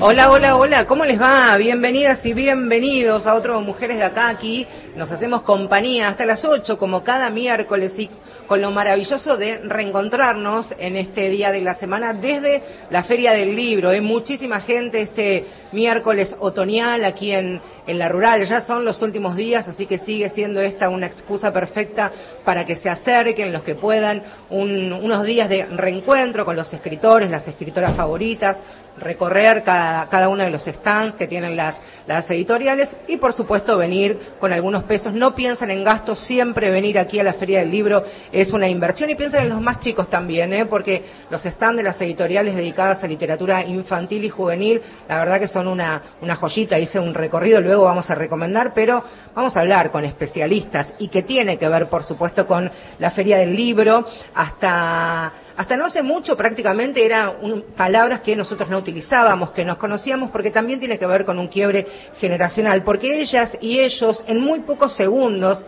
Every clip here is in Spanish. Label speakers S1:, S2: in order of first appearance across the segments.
S1: Hola, hola, hola, ¿cómo les va? Bienvenidas y bienvenidos a otro Mujeres de Acá aquí. Nos hacemos compañía hasta las 8 como cada miércoles y con lo maravilloso de reencontrarnos en este día de la semana desde la Feria del Libro. Hay muchísima gente este miércoles otoñal aquí en, en la rural. Ya son los últimos días, así que sigue siendo esta una excusa perfecta para que se acerquen los que puedan un- unos días de reencuentro con los escritores, las escritoras favoritas, recorrer cada, cada uno de los stands que tienen las, las editoriales y por supuesto venir con algunos pesos. No piensen en gastos, siempre venir aquí a la Feria del Libro es una inversión y piensen en los más chicos también, ¿eh? porque los stands de las editoriales dedicadas a literatura infantil y juvenil, la verdad que son una, una joyita, hice un recorrido, luego vamos a recomendar, pero vamos a hablar con especialistas y que tiene que ver por supuesto con la Feria del Libro hasta hasta no hace mucho prácticamente eran palabras que nosotros no utilizábamos, que nos conocíamos, porque también tiene que ver con un quiebre generacional, porque ellas y ellos en muy pocos segundos,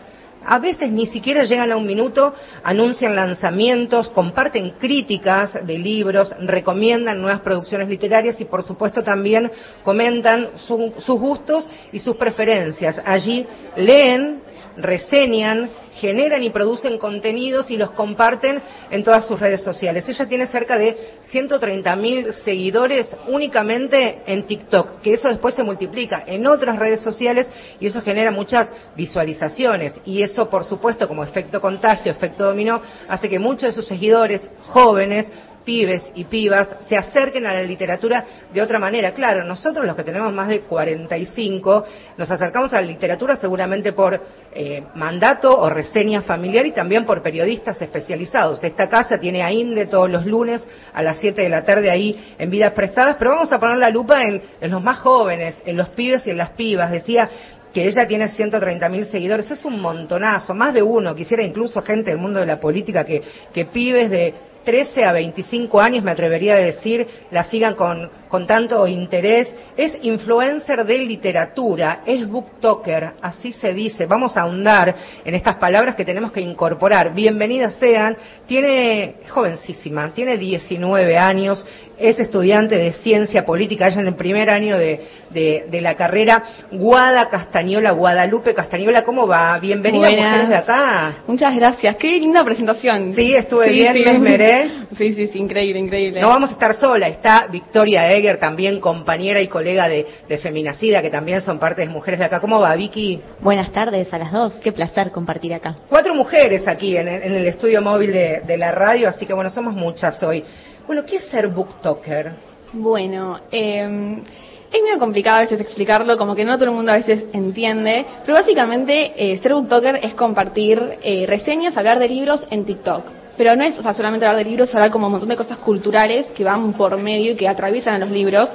S1: a veces ni siquiera llegan a un minuto, anuncian lanzamientos, comparten críticas de libros, recomiendan nuevas producciones literarias y por supuesto también comentan su- sus gustos y sus preferencias. Allí leen, reseñan, generan y producen contenidos y los comparten en todas sus redes sociales. Ella tiene cerca de 130 mil seguidores únicamente en TikTok, que eso después se multiplica en otras redes sociales y eso genera muchas visualizaciones. Y eso, por supuesto, como efecto contagio, efecto dominó, hace que muchos de sus seguidores jóvenes pibes y pibas se acerquen a la literatura de otra manera. Claro, nosotros los que tenemos más de 45 nos acercamos a la literatura seguramente por eh, mandato o reseña familiar y también por periodistas especializados. Esta casa tiene a INDE todos los lunes a las 7 de la tarde ahí en Vidas Prestadas, pero vamos a poner la lupa en, en los más jóvenes, en los pibes y en las pibas. Decía que ella tiene 130 mil seguidores, es un montonazo, más de uno, quisiera incluso gente del mundo de la política que, que pibes de 13 a 25 años, me atrevería a decir, la sigan con, con tanto interés. Es influencer de literatura, es booktoker, así se dice. Vamos a ahondar en estas palabras que tenemos que incorporar. Bienvenidas sean. Tiene, jovencísima, tiene 19 años, es estudiante de ciencia política, ella en el primer año de, de, de la carrera. Guada Castañola, Guadalupe Castañola, ¿cómo va? Bienvenida,
S2: Buenas.
S1: mujeres de acá.
S2: Muchas gracias. Qué linda presentación.
S1: Sí, estuve bien, me esmeré.
S2: Sí, sí, sí, increíble, increíble.
S1: No vamos a estar sola, está Victoria También compañera y colega de, de Feminacida, que también son parte de Mujeres de Acá. ¿Cómo va, Vicky?
S3: Buenas tardes a las dos, qué placer compartir acá.
S1: Cuatro mujeres aquí en, el- en el estudio móvil de, de la radio, así que bueno, somos muchas hoy. Bueno, ¿qué es ser booktoker?
S2: Bueno, eh, es medio complicado a veces explicarlo, como que no todo el mundo a veces entiende, pero básicamente eh, ser booktoker es compartir eh, reseñas, hablar de libros en TikTok. Pero no es o sea, solamente hablar de libros, hablar como un montón de cosas culturales que van por medio y que atraviesan a los libros.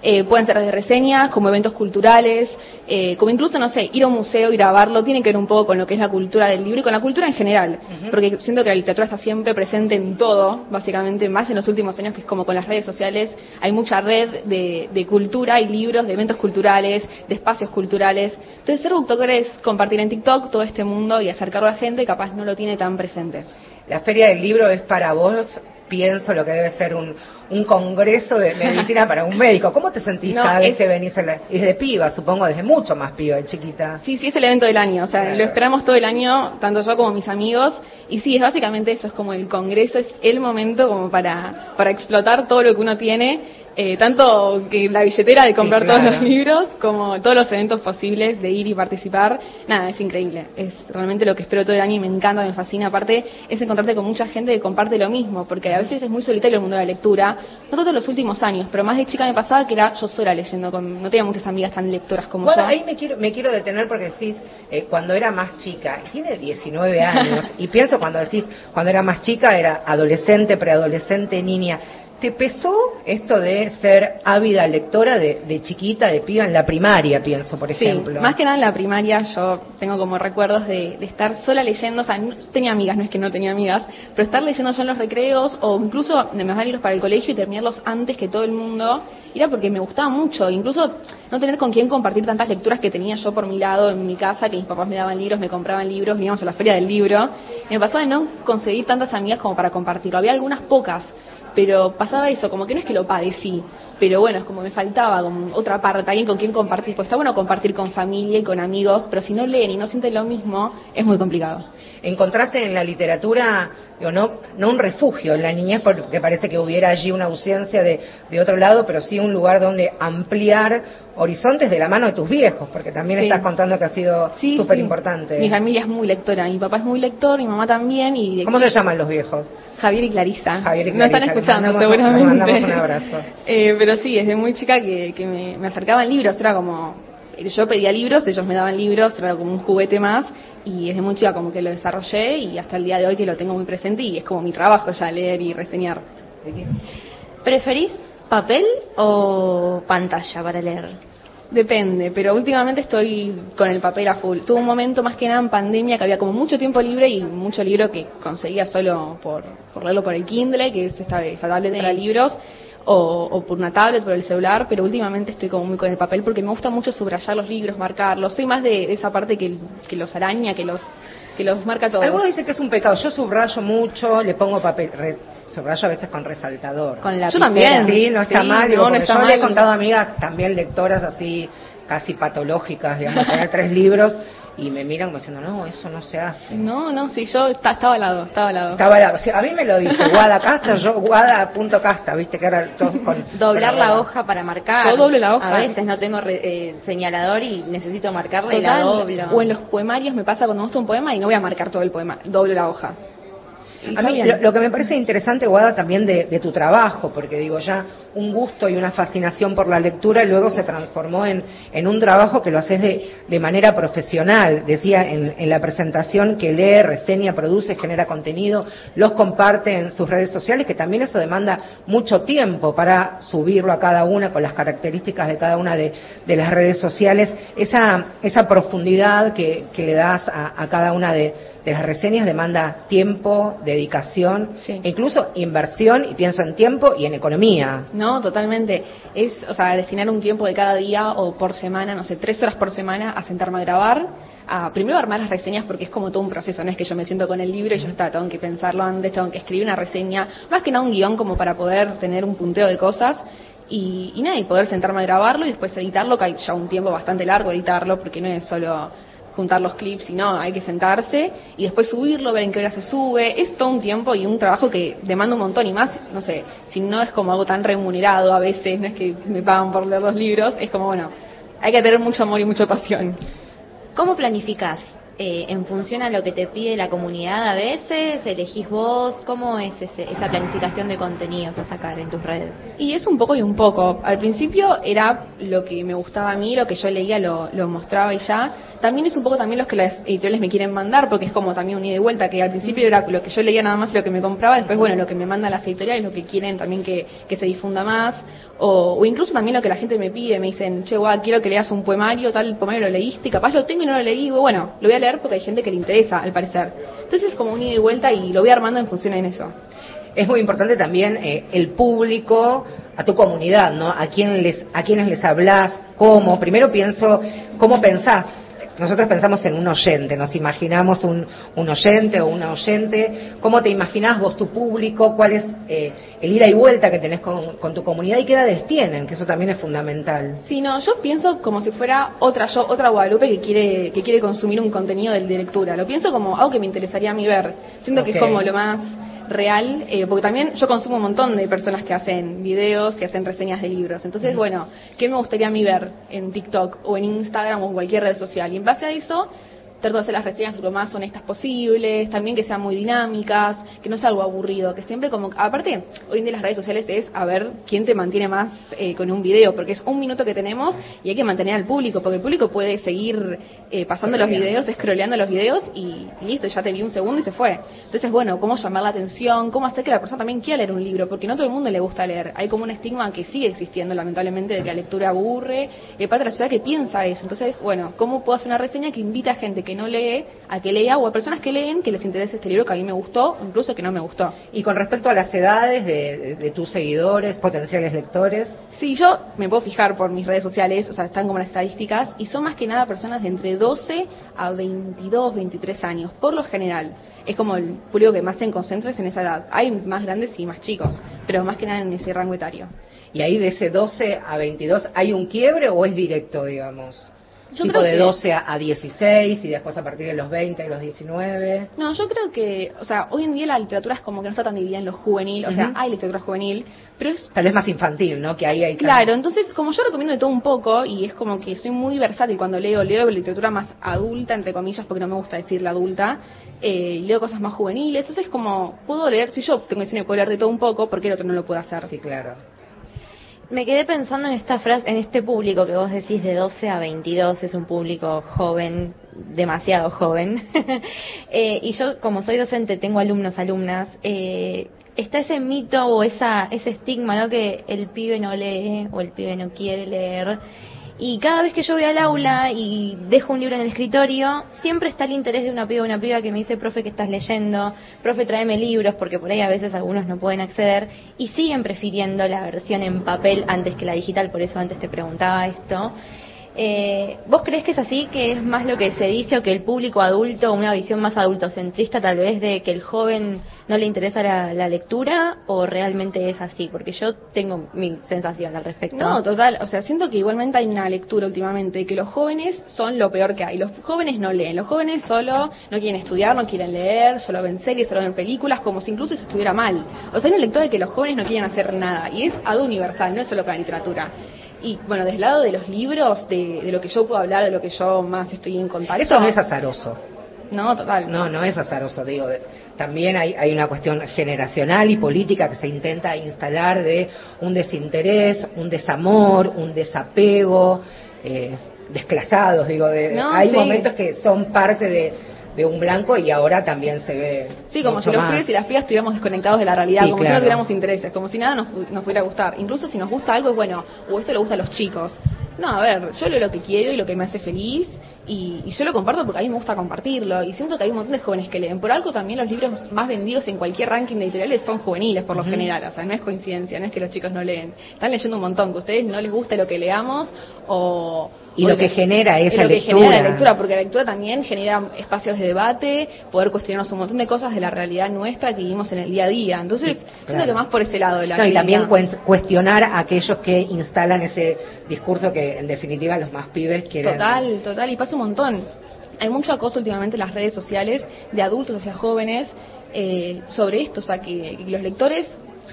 S2: Eh, pueden ser de reseñas, como eventos culturales, eh, como incluso, no sé, ir a un museo y grabarlo, tiene que ver un poco con lo que es la cultura del libro y con la cultura en general, porque siento que la literatura está siempre presente en todo, básicamente, más en los últimos años, que es como con las redes sociales, hay mucha red de, de cultura y libros, de eventos culturales, de espacios culturales. Entonces, ser booktoker es compartir en TikTok todo este mundo y acercarlo a gente que capaz no lo tiene tan presente.
S1: La Feria del Libro es para vos, pienso, lo que debe ser un, un congreso de medicina para un médico. ¿Cómo te sentís
S2: No,
S1: cada vez
S2: es-
S1: que venís? a la- desde piba, supongo, desde mucho más piba, de chiquita.
S2: Sí, sí, es el evento del año, o sea,
S1: Claro.
S2: lo esperamos todo el año, tanto yo como mis amigos, y sí, es básicamente eso, es como el congreso, es el momento como para, para explotar todo lo que uno tiene, eh, tanto que la billetera de comprar
S1: claro.
S2: todos los libros, como todos los eventos posibles de ir y participar, nada, es increíble, es realmente lo que espero todo el año y me encanta, me fascina, aparte es encontrarte con mucha gente que comparte lo mismo, porque a veces es muy solitario el mundo de la lectura, no tanto en los últimos años, pero más de chica me pasaba que era yo sola leyendo, con, no tenía muchas amigas tan lectoras como
S1: Bueno,
S2: yo.
S1: ahí me quiero, me quiero detener porque decís, eh, cuando era más chica, tiene 19 años, y pienso cuando decís, cuando era más chica, era adolescente, preadolescente, niña. ¿Te pesó esto de ser ávida lectora de, de chiquita, de piba en la primaria, pienso, por ejemplo?
S2: Sí, más que nada en la primaria yo tengo como recuerdos de, de estar sola leyendo, o sea, no, tenía amigas, no es que no tenía amigas, pero estar leyendo yo en los recreos o incluso me mandaban libros para el colegio y terminarlos antes que todo el mundo, era porque me gustaba mucho, incluso no tener con quién compartir tantas lecturas que tenía yo por mi lado en mi casa, que mis papás me daban libros, me compraban libros, íbamos a la feria del libro, y me pasaba de no conseguir tantas amigas como para compartirlo, había algunas pocas, pero pasaba eso, como que no es que lo padecí, pero bueno, es como me faltaba como otra parte, alguien con quien compartir, pues está bueno compartir con familia y con amigos, pero si no leen y no sienten lo mismo, es muy complicado.
S1: ¿Encontraste en la literatura, digo, no, no un refugio en la niñez, porque parece que hubiera allí una ausencia de, de otro lado, pero sí un lugar donde ampliar horizontes de la mano de tus viejos, porque también
S2: Sí.
S1: estás contando que ha sido súper
S2: sí.
S1: importante.
S2: Mi familia es muy lectora, mi papá es muy lector, mi mamá también, y de
S1: ¿Cómo se llaman los viejos?
S2: Javier y Clarisa.
S1: Javier y
S2: No están
S1: Clarisa,
S2: escuchando,
S1: un-
S2: seguramente.
S1: mandamos un abrazo.
S2: Eh, pero sí, desde muy chica que, que me, me acercaban libros, era como. Yo pedía libros, ellos me daban libros, era como un juguete más, y desde muy chica como que lo desarrollé y hasta el día de hoy que lo tengo muy presente y es como mi trabajo ya leer y reseñar.
S3: ¿Preferís papel o pantalla para leer?
S2: Depende, pero últimamente estoy con el papel a full. Tuve un momento más que nada en pandemia que había como mucho tiempo libre y mucho libro que conseguía solo por, por leerlo por el Kindle, que es esta, esta tablet
S3: Sí.
S2: para libros, o, o por una tablet, por el celular, pero últimamente estoy como muy con el papel porque me gusta mucho subrayar los libros, marcarlos. Soy más de, esa parte que, que los araña, que los, que los marca todos.
S1: Algunos dicen que es un pecado. Yo subrayo mucho, le pongo papel, re- subrayo a veces con resaltador.
S3: Con la
S2: Yo también.
S1: Sí, no está
S2: Sí,
S1: mal. Digo,
S2: no, no
S1: porque
S2: está
S1: yo le he
S2: mal.
S1: contado a amigas, también lectoras así, casi patológicas, digamos, tener tres libros y me miran como diciendo, no, eso no se hace.
S2: No, no, sí, yo está- estaba al lado, estaba al lado.
S1: Estaba la- o sea, a mí me lo dice Guada Casta, yo Guada.casta, viste que era todo con...
S3: Doblar la hoja para marcar.
S2: Yo doblo la hoja.
S3: A veces no tengo re- eh, señalador y necesito marcarla y la doblo.
S2: O en los poemarios me pasa cuando me gusta un poema y no voy a marcar todo el poema, doblo la hoja.
S1: A mí lo, lo que me parece interesante, Guada, también de, de tu trabajo, porque digo, ya un gusto y una fascinación por la lectura luego se transformó en, en un trabajo que lo haces de, de manera profesional. Decía en, en la presentación que lee, reseña, produce, genera contenido, los comparte en sus redes sociales, que también eso demanda mucho tiempo para subirlo a cada una con las características de cada una de, de las redes sociales. Esa, esa profundidad que, que le das a, a cada una de, de las reseñas demanda tiempo, dedicación,
S2: Sí.
S1: e incluso inversión, y pienso en tiempo y en economía.
S2: No, totalmente. Es, o sea, destinar un tiempo de cada día o por semana, no sé, tres horas por semana a sentarme a grabar, a primero armar las reseñas porque es como todo un proceso, no es que yo me siento con el libro y ya está, tengo que pensarlo antes, tengo que escribir una reseña, más que nada un guion como para poder tener un punteo de cosas y, y nada, y poder sentarme a grabarlo y después editarlo, que hay ya un tiempo bastante largo editarlo porque no es solo juntar los clips, sino hay que sentarse y después subirlo, ver en qué hora se sube. Es todo un tiempo y un trabajo que demanda un montón y más, no sé, si no es como algo tan remunerado a veces, no es que me pagan por leer los libros, es como, bueno, hay que tener mucho amor y mucha pasión.
S3: ¿Cómo planificás? Eh, ¿En función a lo que te pide la comunidad a veces? ¿Elegís vos? ¿Cómo es ese- esa planificación de contenidos a sacar en tus redes?
S2: Y es un poco y un poco. Al principio era lo que me gustaba a mí, lo que yo leía lo, lo mostraba y ya. También es un poco también los que las editoriales me quieren mandar, porque es como también un ida y vuelta, que al principio era lo que yo leía nada más y lo que me compraba, después, bueno, lo que me mandan las editoriales, lo que quieren también que, se difunda más, o, o incluso también lo que la gente me pide, me dicen, che, guau, quiero que leas un poemario, tal poemario lo leíste, capaz lo tengo y no lo leí, bueno, lo voy a leer porque hay gente que le interesa, al parecer. Entonces es como un ida y vuelta y lo voy armando en función en eso.
S1: Es muy importante también eh, el público, a tu comunidad, ¿no? A quién les, a quiénes les hablas, cómo. Primero pienso, ¿cómo pensás? Nosotros pensamos en un oyente, nos imaginamos un, un oyente o una oyente. ¿Cómo te imaginás vos tu público? ¿Cuál es eh, el ida y vuelta que tenés con, con tu comunidad y qué edades tienen? Que eso también es fundamental.
S2: Sí, no, yo pienso como si fuera otra yo, otra Guadalupe que quiere que quiere consumir un contenido de, de lectura. Lo pienso como algo que me interesaría a mí ver. Siento que es como lo más real, eh, porque también yo consumo un montón de personas que hacen videos, que hacen reseñas de libros. Entonces, bueno, ¿qué me gustaría a mí ver en TikTok o en Instagram o en cualquier red social? Y en base a eso, trato de hacer las reseñas lo más honestas posibles, también que sean muy dinámicas, que no sea algo aburrido, que siempre como, aparte, hoy en día las redes sociales es a ver quién te mantiene más eh, con un video, porque es un minuto que tenemos y hay que mantener al público, porque el público puede seguir eh, pasando los videos, scrolleando los videos y, listo, ya te vi un segundo y se fue. Entonces, bueno, cómo llamar la atención, cómo hacer que la persona también quiera leer un libro, porque no todo el mundo le gusta leer. Hay como un estigma que sigue existiendo, lamentablemente, de que la lectura aburre, y parte de la sociedad que piensa eso. Entonces, bueno, ¿cómo puedo hacer una reseña que invita a gente que no lee a que lea o a personas que leen que les interese este libro que a mí me gustó, incluso que no me gustó?
S1: Y con respecto a las edades de, de tus seguidores, potenciales lectores.
S2: Sí, yo me puedo fijar por mis redes sociales, o sea, están como las estadísticas, y son más que nada personas de entre 12 a 22, 23 años, por lo general. Es como el público que más se concentra en esa edad. Hay más grandes y más chicos, pero más que nada en ese rango etario.
S1: ¿Y ahí de ese 12 a 22 hay un quiebre o es directo, digamos? Yo tipo de 12 a 16 y después a partir de los 20 y los 19.
S2: No, yo creo que, o sea, hoy en día la literatura es como que no está tan dividida en lo juvenil, o sea, hay literatura juvenil, pero es...
S1: Tal vez más infantil, ¿no? Que ahí hay...
S2: Claro, entonces como yo recomiendo de todo un poco y es como que soy muy versátil cuando leo, leo literatura más adulta, entre comillas, porque no me gusta decir la adulta, eh, leo cosas más juveniles, entonces como puedo leer, si yo tengo diseño puedo leer de todo un poco, porque el otro no lo puede hacer.
S1: Sí, claro.
S3: Me quedé pensando en esta frase, en este público que vos decís de 12 a 22, es un público joven, demasiado joven. eh, y yo, como soy docente, tengo alumnos, alumnas, eh, está ese mito o esa, ese estigma, ¿no? Que el pibe no lee o el pibe no quiere leer. Y cada vez que yo voy al aula y dejo un libro en el escritorio, siempre está el interés de una piba o una piba que me dice, profe, ¿qué estás leyendo? Profe, tráeme libros, porque por ahí a veces algunos no pueden acceder. Y siguen prefiriendo la versión en papel antes que la digital, por eso antes te preguntaba esto. Eh, ¿Vos crees que es así, que es más lo que se dice o que el público adulto, una visión más adultocentrista tal vez de que el joven no le interesa la, lectura o realmente es así? Porque yo tengo mi sensación al respecto.
S2: No, total, o sea, siento que igualmente hay una lectura últimamente, que los jóvenes son lo peor que hay. Los jóvenes no leen, los jóvenes solo no quieren estudiar, no quieren leer, solo ven series, solo ven películas, como si incluso eso estuviera mal. O sea, hay una lectura de que los jóvenes no quieren hacer nada y es algo universal, no es solo con la literatura. Y bueno, desde el lado de los libros, de, de, lo que yo puedo hablar, de lo que yo más estoy en contacto.
S1: Eso no es azaroso.
S2: No, total.
S1: No, no es azaroso, digo. También hay, hay una cuestión generacional y política que se intenta instalar de un desinterés, un desamor, un desapego, eh, desclasados, digo. De,
S2: No,
S1: hay
S2: sí.
S1: momentos que son parte de, de un blanco y ahora también se ve.
S2: Sí, como
S1: mucho
S2: si los
S1: más.
S2: pibes y las pibas estuviéramos desconectados de la realidad,
S1: Sí,
S2: como si
S1: claro.
S2: no tuviéramos intereses, como si nada nos, nos pudiera gustar. Incluso si nos gusta algo, es bueno, o esto le gusta a los chicos. No, a ver, yo leo lo que quiero y lo que me hace feliz, y, y yo lo comparto porque a mí me gusta compartirlo, y siento que hay un montón de jóvenes que leen. Por algo también los libros más vendidos en cualquier ranking de editoriales son juveniles, por lo general, o sea, no es coincidencia, no es que los chicos no leen. Están leyendo un montón, que a ustedes no les gusta lo que leamos, o...
S1: Y
S2: o
S1: lo que genera esa
S2: lo que
S1: lectura.
S2: genera la lectura, porque la lectura también genera espacios de debate, poder cuestionarnos un montón de cosas de la realidad nuestra que vivimos en el día a día. Entonces,
S1: Sí,
S2: siento que más por ese lado de la
S1: No, y también cuestionar a aquellos que instalan ese discurso que en definitiva los más pibes quieren.
S2: Total, total, y pasa un montón. Hay mucho acoso últimamente en las redes sociales de adultos hacia jóvenes eh, sobre esto, o sea, que los lectores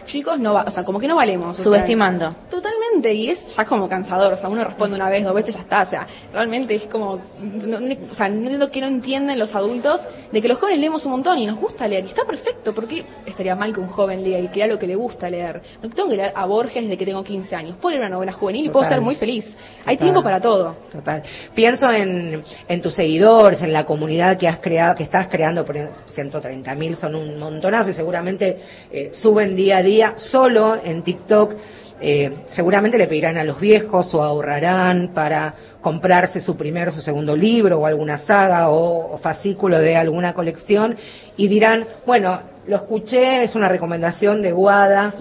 S2: chicos no va, o sea, como que no valemos. o sea,
S3: Subestimando.
S2: Totalmente, y es ya como cansador, o sea, uno responde una vez, dos veces, ya está, o sea, realmente es como, no, no- o sea, no entiendo que no entienden los adultos de que los jóvenes leemos un montón y nos gusta leer, y está perfecto, porque estaría mal que un joven lea y lea lo que le gusta leer. No tengo que leer a Borges desde que tengo 15 años, puedo leer una novela juvenil y puedo ser muy feliz. Hay tiempo para todo.
S1: Total. Pienso en, en tus seguidores, en la comunidad que has creado, que estás creando, por 130 mil son un montonazo y seguramente eh, suben día a día solo en TikTok. eh, seguramente le pedirán a los viejos o ahorrarán para comprarse su primer, su segundo libro o alguna saga o, o fascículo de alguna colección y dirán, bueno, lo escuché, es una recomendación de Guada.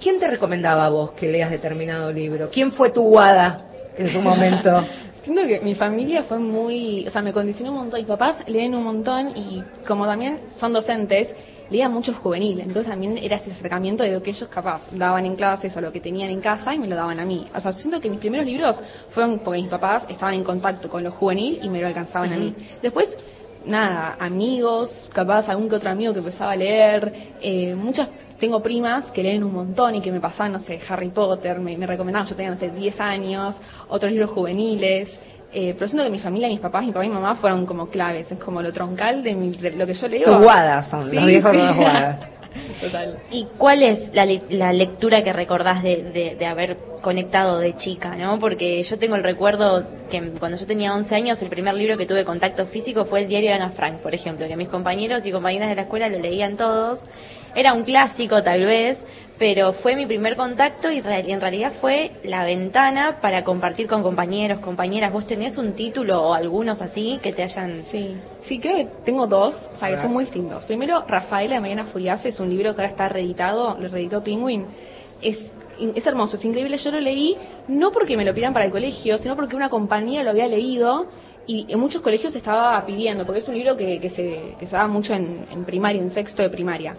S1: ¿Quién te recomendaba a vos que leas determinado libro? ¿Quién fue tu Guada en su momento?
S2: Siento que mi familia fue muy, o sea, me condicionó un montón. Mis papás leen un montón y como también son docentes, leían mucho juvenil. Entonces también era ese acercamiento de lo que ellos capaz daban en clases o lo que tenían en casa y me lo daban a mí. O sea, siento que mis primeros libros fueron porque mis papás estaban en contacto con lo juvenil y me lo alcanzaban a mí. Después, nada, amigos, capaz algún que otro amigo que empezaba a leer, eh, muchas tengo primas que leen un montón y que me pasaban, no sé, Harry Potter, me, me recomendaban, yo tenía, no sé, 10 años, otros libros juveniles. Eh, pero siento que mi familia, mis papás, mi papá y mi mamá fueron como claves, es como lo troncal de, mi- de lo que yo leo.
S1: Tus guadas son,
S2: Sí,
S1: los viejos
S2: sí.
S1: son las guadas.
S2: Total.
S3: ¿Y cuál es la, le- la lectura que recordás de, de- de haber conectado de chica, no? Porque yo tengo el recuerdo que cuando yo tenía 11 años, el primer libro que tuve contacto físico fue el diario de Ana Frank, por ejemplo, que mis compañeros y compañeras de la escuela lo leían todos. Era un clásico, tal vez, pero fue mi primer contacto y re- en realidad fue la ventana para compartir con compañeros, compañeras. ¿Vos tenés un título o algunos así que te hayan...
S2: Sí, sí, creo que tengo dos, o sea, que son muy distintos. Primero, Rafaela de Mariana Furiase es un libro que ahora está reeditado, lo reeditó Penguin. Es, es hermoso, es increíble. Yo lo leí no porque me lo pidan para el colegio, sino porque una compañía lo había leído y en muchos colegios se estaba pidiendo, porque es un libro que, que se, que se daba mucho en, en primaria, en sexto de primaria.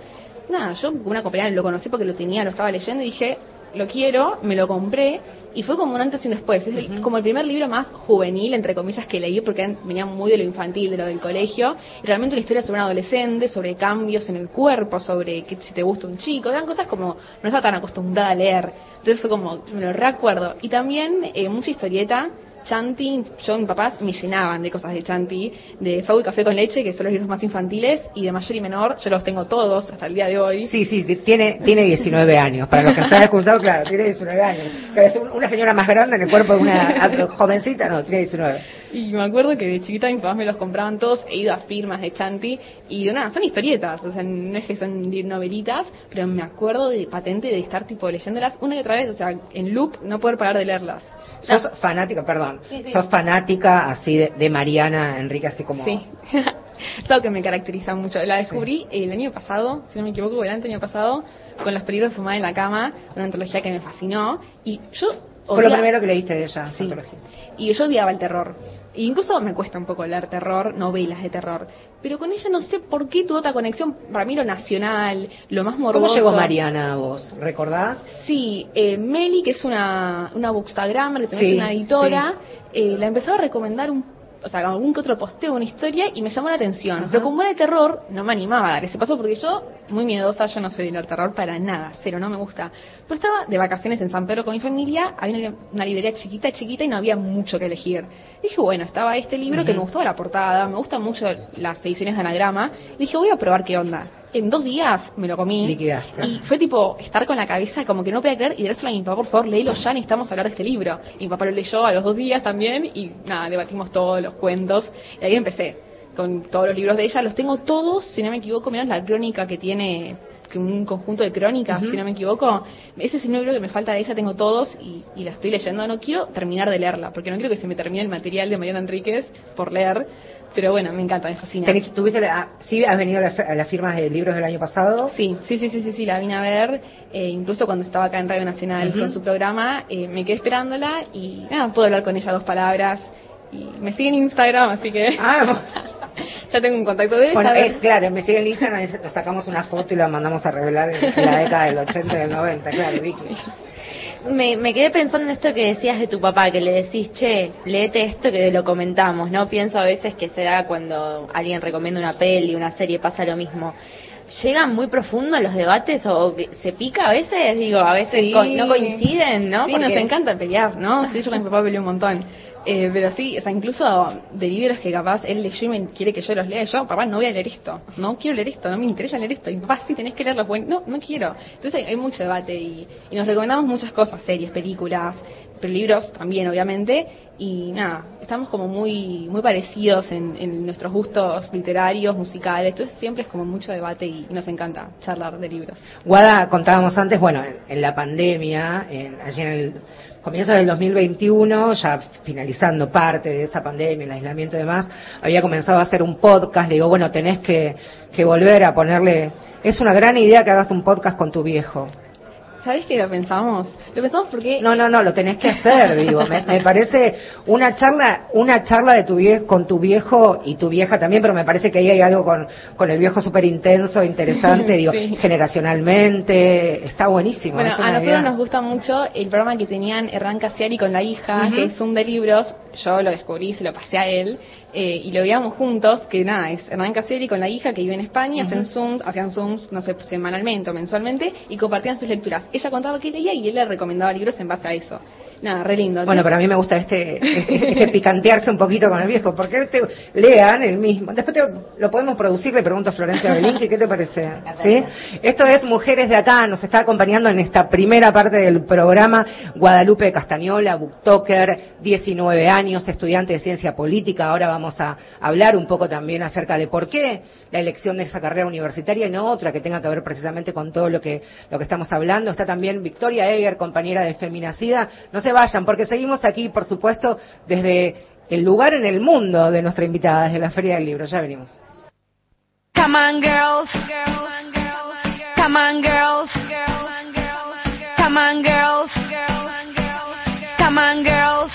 S2: Nada, yo con una compañera lo conocí porque lo tenía, lo estaba leyendo y dije, lo quiero, me lo compré y fue como un antes y un después. Es el- como el primer libro más juvenil, entre comillas, que leí porque venía muy de lo infantil, de lo del colegio. Y realmente una historia sobre un adolescente, sobre cambios en el cuerpo, sobre que si te gusta un chico. Eran cosas como no estaba tan acostumbrada a leer. Entonces fue como, me lo recuerdo. Y también eh, mucha historieta. Chanti, yo mis papás me llenaban de cosas de Chanti, de Fau y Café con Leche, que son los libros más infantiles, y de mayor y menor, yo los tengo todos hasta el día de hoy.
S1: Sí, sí, tiene, tiene 19 años. Para los que están escuchando, claro, tiene 19 años. Pero es un- una señora más grande en el cuerpo de una jovencita, no, tiene 19.
S2: Y me acuerdo que de chiquita mis papás me los compraban todos, he ido a firmas de Chanti, y de nada, son historietas, o sea, no es que son li- novelitas, pero me acuerdo de patente de estar tipo leyéndolas una y otra vez, o sea, en loop, no poder parar de leerlas.
S1: Sos fanática, perdón,
S2: Sí, sí.
S1: sos fanática así de, de Mariana Enrique, así como...
S2: Sí. es algo que me caracteriza mucho. La descubrí el año pasado, si no me equivoco, el año pasado, con los peligros de fumar en la cama, una antología que me fascinó. Y yo.
S1: Fue lo primero que leíste de ella,
S2: Sí.
S1: antología.
S2: Y yo odiaba el terror. E incluso me cuesta un poco leer terror, novelas de terror. Pero con ella no sé por qué tuvo otra conexión. Para mí lo nacional, lo más morboso.
S1: ¿Cómo llegó Mariana a vos? ¿Recordás?
S2: Sí, eh, Meli, que es una, una bookstagrammer, que también
S1: Sí,
S2: es una editora, eh, la empezaba a recomendar un, o sea, algún que otro posteo, una historia, y me llamó la atención.
S1: Ajá.
S2: Pero como era de terror, no me animaba a dar ese paso, porque yo, muy miedosa, yo no soy de ir al terror para nada, cero, no me gusta. Pero estaba de vacaciones en San Pedro con mi familia, había una, una librería chiquita, chiquita, y no había mucho que elegir. Dije, bueno, estaba este libro que me gustaba la portada, me gustan mucho las ediciones de anagrama, y dije, voy a probar qué onda. En dos días me lo comí.
S1: Liquidaste.
S2: Y fue tipo estar con la cabeza como que no podía creer y dárselo a mi papá, por favor, léelo ya, necesitamos hablar de este libro. Y mi papá lo leyó a los dos días también y nada, debatimos todos los cuentos y ahí empecé con todos los libros de ella. Los tengo todos, si no me equivoco, menos la crónica que tiene que un conjunto de crónicas, si no me equivoco. Ese es el libro que me falta de ella, tengo todos y, y la estoy leyendo. No quiero terminar de leerla, porque no quiero que se me termine el material de Mariana Enríquez por leer. Pero bueno, me encanta, me fascina.
S1: Tenés- ¿Tuviste la- ¿Sí has venido a, la a las firmas de libros del año pasado?
S2: Sí, sí, sí, sí, sí, sí, la vine a ver, eh, incluso cuando estaba acá en Radio Nacional con su programa, eh, me quedé esperándola y nada, puedo hablar con ella dos palabras y me sigue en Instagram, así que
S1: Ah,
S2: ya tengo un contacto de ella.
S1: bueno, es claro, me sigue en Instagram, sacamos una foto y la mandamos a revelar en, en la década del 80 y del 90, claro, Vicky.
S3: Me, me quedé pensando en esto que decías de tu papá, que le decís, che, léete esto que lo comentamos, ¿no? Pienso a veces que será cuando alguien recomienda una peli, una serie, pasa lo mismo. ¿Llegan muy profundo los debates o se pica a veces? Digo, a veces
S2: Sí.
S3: co- no coinciden, ¿no?
S2: Sí,
S3: Porque-
S2: nos encanta pelear, ¿no? Sí, yo con mi papá peleé un montón. Eh, pero sí, o sea, incluso de libros que capaz él leyó y quiere que yo los lea, yo, papá, no voy a leer esto, no quiero leer esto, no me interesa leer esto, y papá, sí, tenés que leerlo, bueno, no, no quiero. Entonces hay, mucho debate y, y nos recomendamos muchas cosas, series, películas, pero libros también, obviamente, y nada, estamos como muy muy parecidos en, en nuestros gustos literarios, musicales, entonces siempre es como mucho debate y nos encanta charlar de libros.
S1: Guada, contábamos antes, bueno, en, la pandemia, en, allí en el comienzo del 2021, ya finalizando parte de esa pandemia, el aislamiento y demás, había comenzado a hacer un podcast. Le digo, bueno, tenés que, que volver a ponerle. Es una gran idea que hagas un podcast con tu viejo.
S2: ¿Sabes qué lo pensamos? Lo pensamos porque
S1: No, no, no, lo tenés que hacer, digo. Me, me parece una charla, una charla de tu viejo, con tu viejo y tu vieja también, pero me parece que ahí hay algo con, con el viejo súper intenso, interesante, digo,
S2: Sí.
S1: generacionalmente, está buenísimo.
S2: Bueno, a nosotros
S1: idea.
S2: nos gusta mucho el programa que tenían Hernán Casiari con la hija,
S1: Ujú.
S2: que es Zoom de libros. Yo lo descubrí, se lo pasé a él, eh, y lo veíamos juntos, que nada, es Hernán Casiari con la hija que vive en España, hacen Zooms, hacían Zooms, no sé, semanalmente o mensualmente, y compartían sus lecturas. Ella contaba que leía y él le recomendaba libros en base a eso. Nada, re lindo.
S1: Bueno, pero a mí me gusta este, este, este picantearse un poquito con el viejo, porque te, lean el mismo. Después te- lo podemos producir, le pregunto a Florencia Belinque, ¿qué te parece? ¿Sí? Esto es Mujeres de Acá, nos está acompañando en esta primera parte del programa Guadalupe Castañola, booktoker, 19 años, estudiante de ciencia política. Ahora vamos a hablar un poco también acerca de por qué la elección de esa carrera universitaria y no otra que tenga que ver precisamente con todo lo que, lo que estamos hablando. Está también Victoria Eger, compañera de Feminacida. No se vayan, porque seguimos aquí, por supuesto, desde el lugar en el mundo de nuestra invitada, desde la Feria del Libro. Ya venimos.
S4: Come on, girls. Come on, girls. Come on, girls. Come on, girls.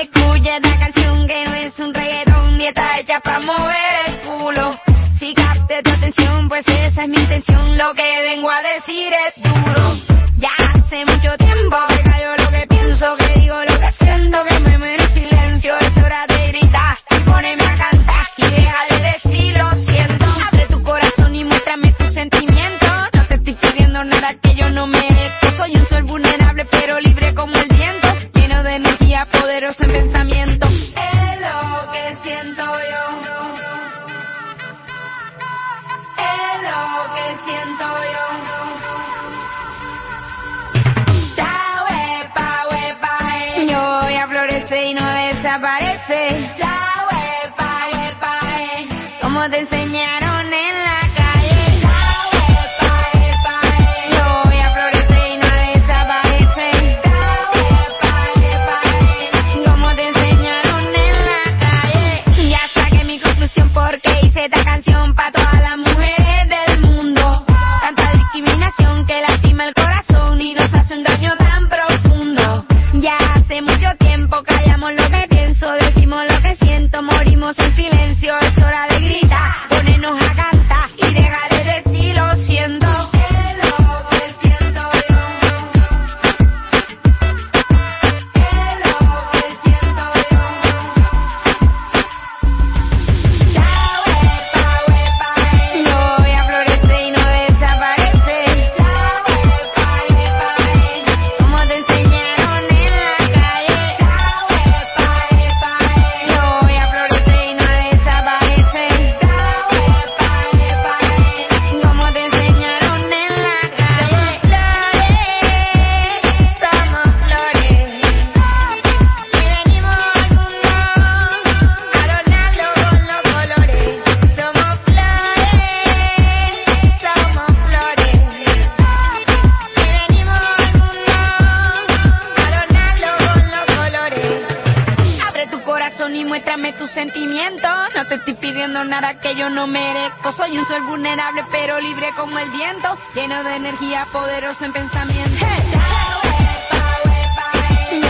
S4: Escucha esta canción que no es un reggaetón ni está hecha para mover el culo. Si capte tu atención, pues esa es mi intención. Lo que vengo a decir es duro. Ya hace mucho tiempo Soy un sol vulnerable pero libre como el viento, lleno de energía, poderoso en pensamiento. Y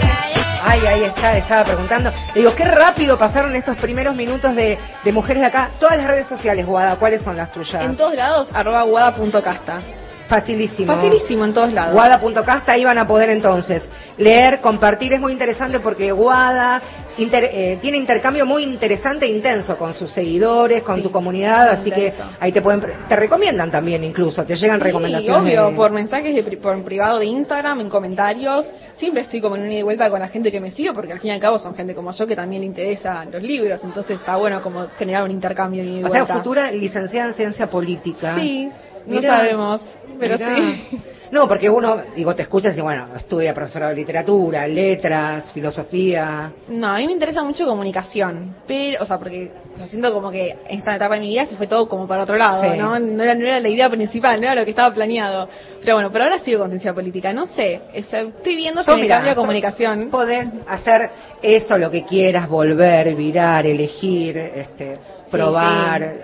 S4: calle.
S1: Ay, ahí está, le estaba preguntando. Le digo, qué rápido pasaron estos primeros minutos de, de Mujeres de Acá. Todas las redes sociales, Guada, ¿cuáles son las tuyas?
S2: En todos lados, arroba guada.casta.
S1: Facilísimo.
S2: Facilísimo en todos lados.
S1: Guada.casta ahí van a poder entonces leer, compartir. Es muy interesante porque Guada inter- eh, tiene intercambio muy interesante e intenso con sus seguidores, con
S2: Sí,
S1: tu comunidad, así que ahí te pueden, te recomiendan también incluso, te llegan
S2: Sí,
S1: recomendaciones.
S2: obvio,
S1: de-
S2: por mensajes de por privado de Instagram, en comentarios. Siempre estoy como en una ida y vuelta con la gente que me sigue, porque al fin y al cabo son gente como yo que también le interesan los libros, entonces está bueno como generar un intercambio y
S1: O sea,
S2: vuelta.
S1: futura licenciada en ciencia política.
S2: Sí, no sabemos, pero
S1: mirá.
S2: sí.
S1: No, porque uno, digo, te escuchas y dice, bueno, estudia profesora de literatura, letras, filosofía.
S2: No, a mí me interesa mucho comunicación, pero, o sea, porque o sea, siento como que en esta etapa de mi vida se fue todo como para otro lado,
S1: Sí.
S2: ¿no? No era, no era la idea principal, no era lo que estaba planeado. Pero bueno, por ahora sigo con ciencia política, no sé, es- estoy viendo si
S1: Sos,
S2: me
S1: mirá,
S2: cambio a
S1: sos-
S2: comunicación.
S1: Podés hacer eso, lo que quieras, volver, virar, elegir, este, probar.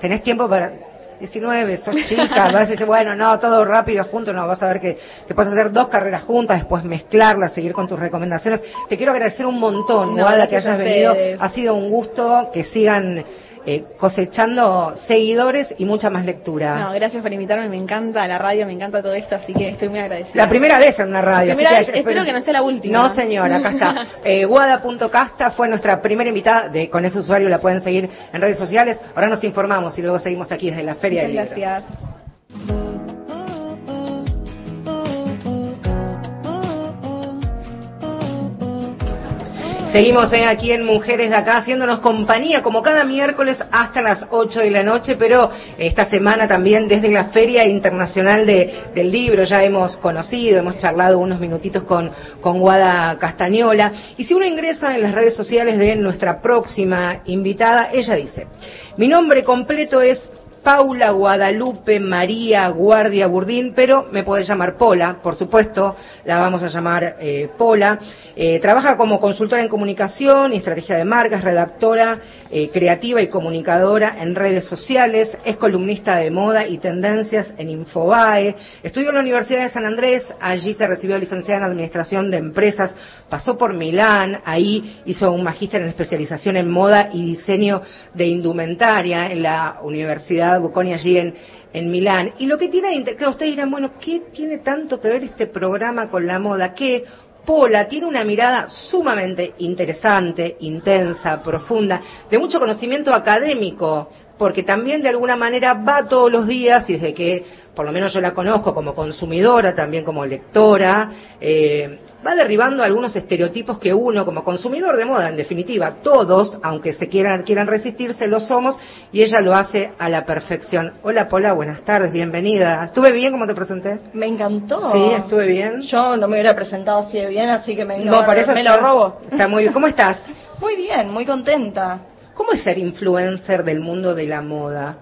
S1: Tenés tiempo para... 19, sos chica, vas a decir, bueno, no, todo rápido, junto, no, vas a ver que, que puedes hacer dos carreras juntas, después mezclarlas, seguir con tus recomendaciones. Te quiero agradecer un montón,
S2: No,
S1: Guada, que hayas venido. Ha sido un gusto que sigan eh, cosechando seguidores y mucha más lectura.
S2: No, gracias por invitarme, me encanta la radio, me encanta todo esto, así que estoy muy agradecida.
S1: La primera vez en una radio.
S2: La primera espero que no sea la última.
S1: No, señora, acá está. Eh, Guada.casta fue nuestra primera invitada, de, con ese usuario la pueden seguir en redes sociales. Ahora nos informamos y luego seguimos aquí desde la Feria
S2: Muchas
S1: del Libro.
S2: gracias.
S1: Seguimos eh, aquí en Mujeres de Acá haciéndonos compañía como cada miércoles hasta las 8 de la noche, pero esta semana también desde la Feria Internacional de- del Libro ya hemos conocido, hemos charlado unos minutitos con, con Guada Castañola. Y si uno ingresa en las redes sociales de nuestra próxima invitada, ella dice, mi nombre completo es Paula Guadalupe María Guardia Burdín, pero me puede llamar Pola, por supuesto, la vamos a llamar eh, Pola. Eh, trabaja como consultora en comunicación y estrategia de marcas, redactora eh, creativa y comunicadora en redes sociales, es columnista de moda y tendencias en Infobae, estudió en la Universidad de San Andrés, allí se recibió licenciada en Administración de Empresas, pasó por Milán, ahí hizo un magíster en especialización en moda y diseño de indumentaria en la Universidad Bocconi allí en, Milán. Y lo que tiene, ustedes dirán, bueno, ¿qué tiene tanto que ver este programa con la moda? Que Pola tiene una mirada sumamente interesante, intensa, profunda, de mucho conocimiento académico, porque también de alguna manera va todos los días y desde que por lo menos yo la conozco como consumidora, también como lectora, eh, va derribando algunos estereotipos que uno como consumidor de moda, en definitiva, todos, aunque se quieran, quieran resistirse, lo somos y ella lo hace a la perfección. Hola Pola, buenas tardes, bienvenida. ¿Estuve bien como te presenté?
S5: Me encantó.
S1: Sí, estuve bien.
S5: Yo no me hubiera presentado así de bien, así que me,
S1: No, está-
S5: lo robo.
S1: Está muy bien. ¿Cómo estás?
S5: Muy bien, muy contenta.
S1: ¿Cómo es ser influencer del mundo de la moda?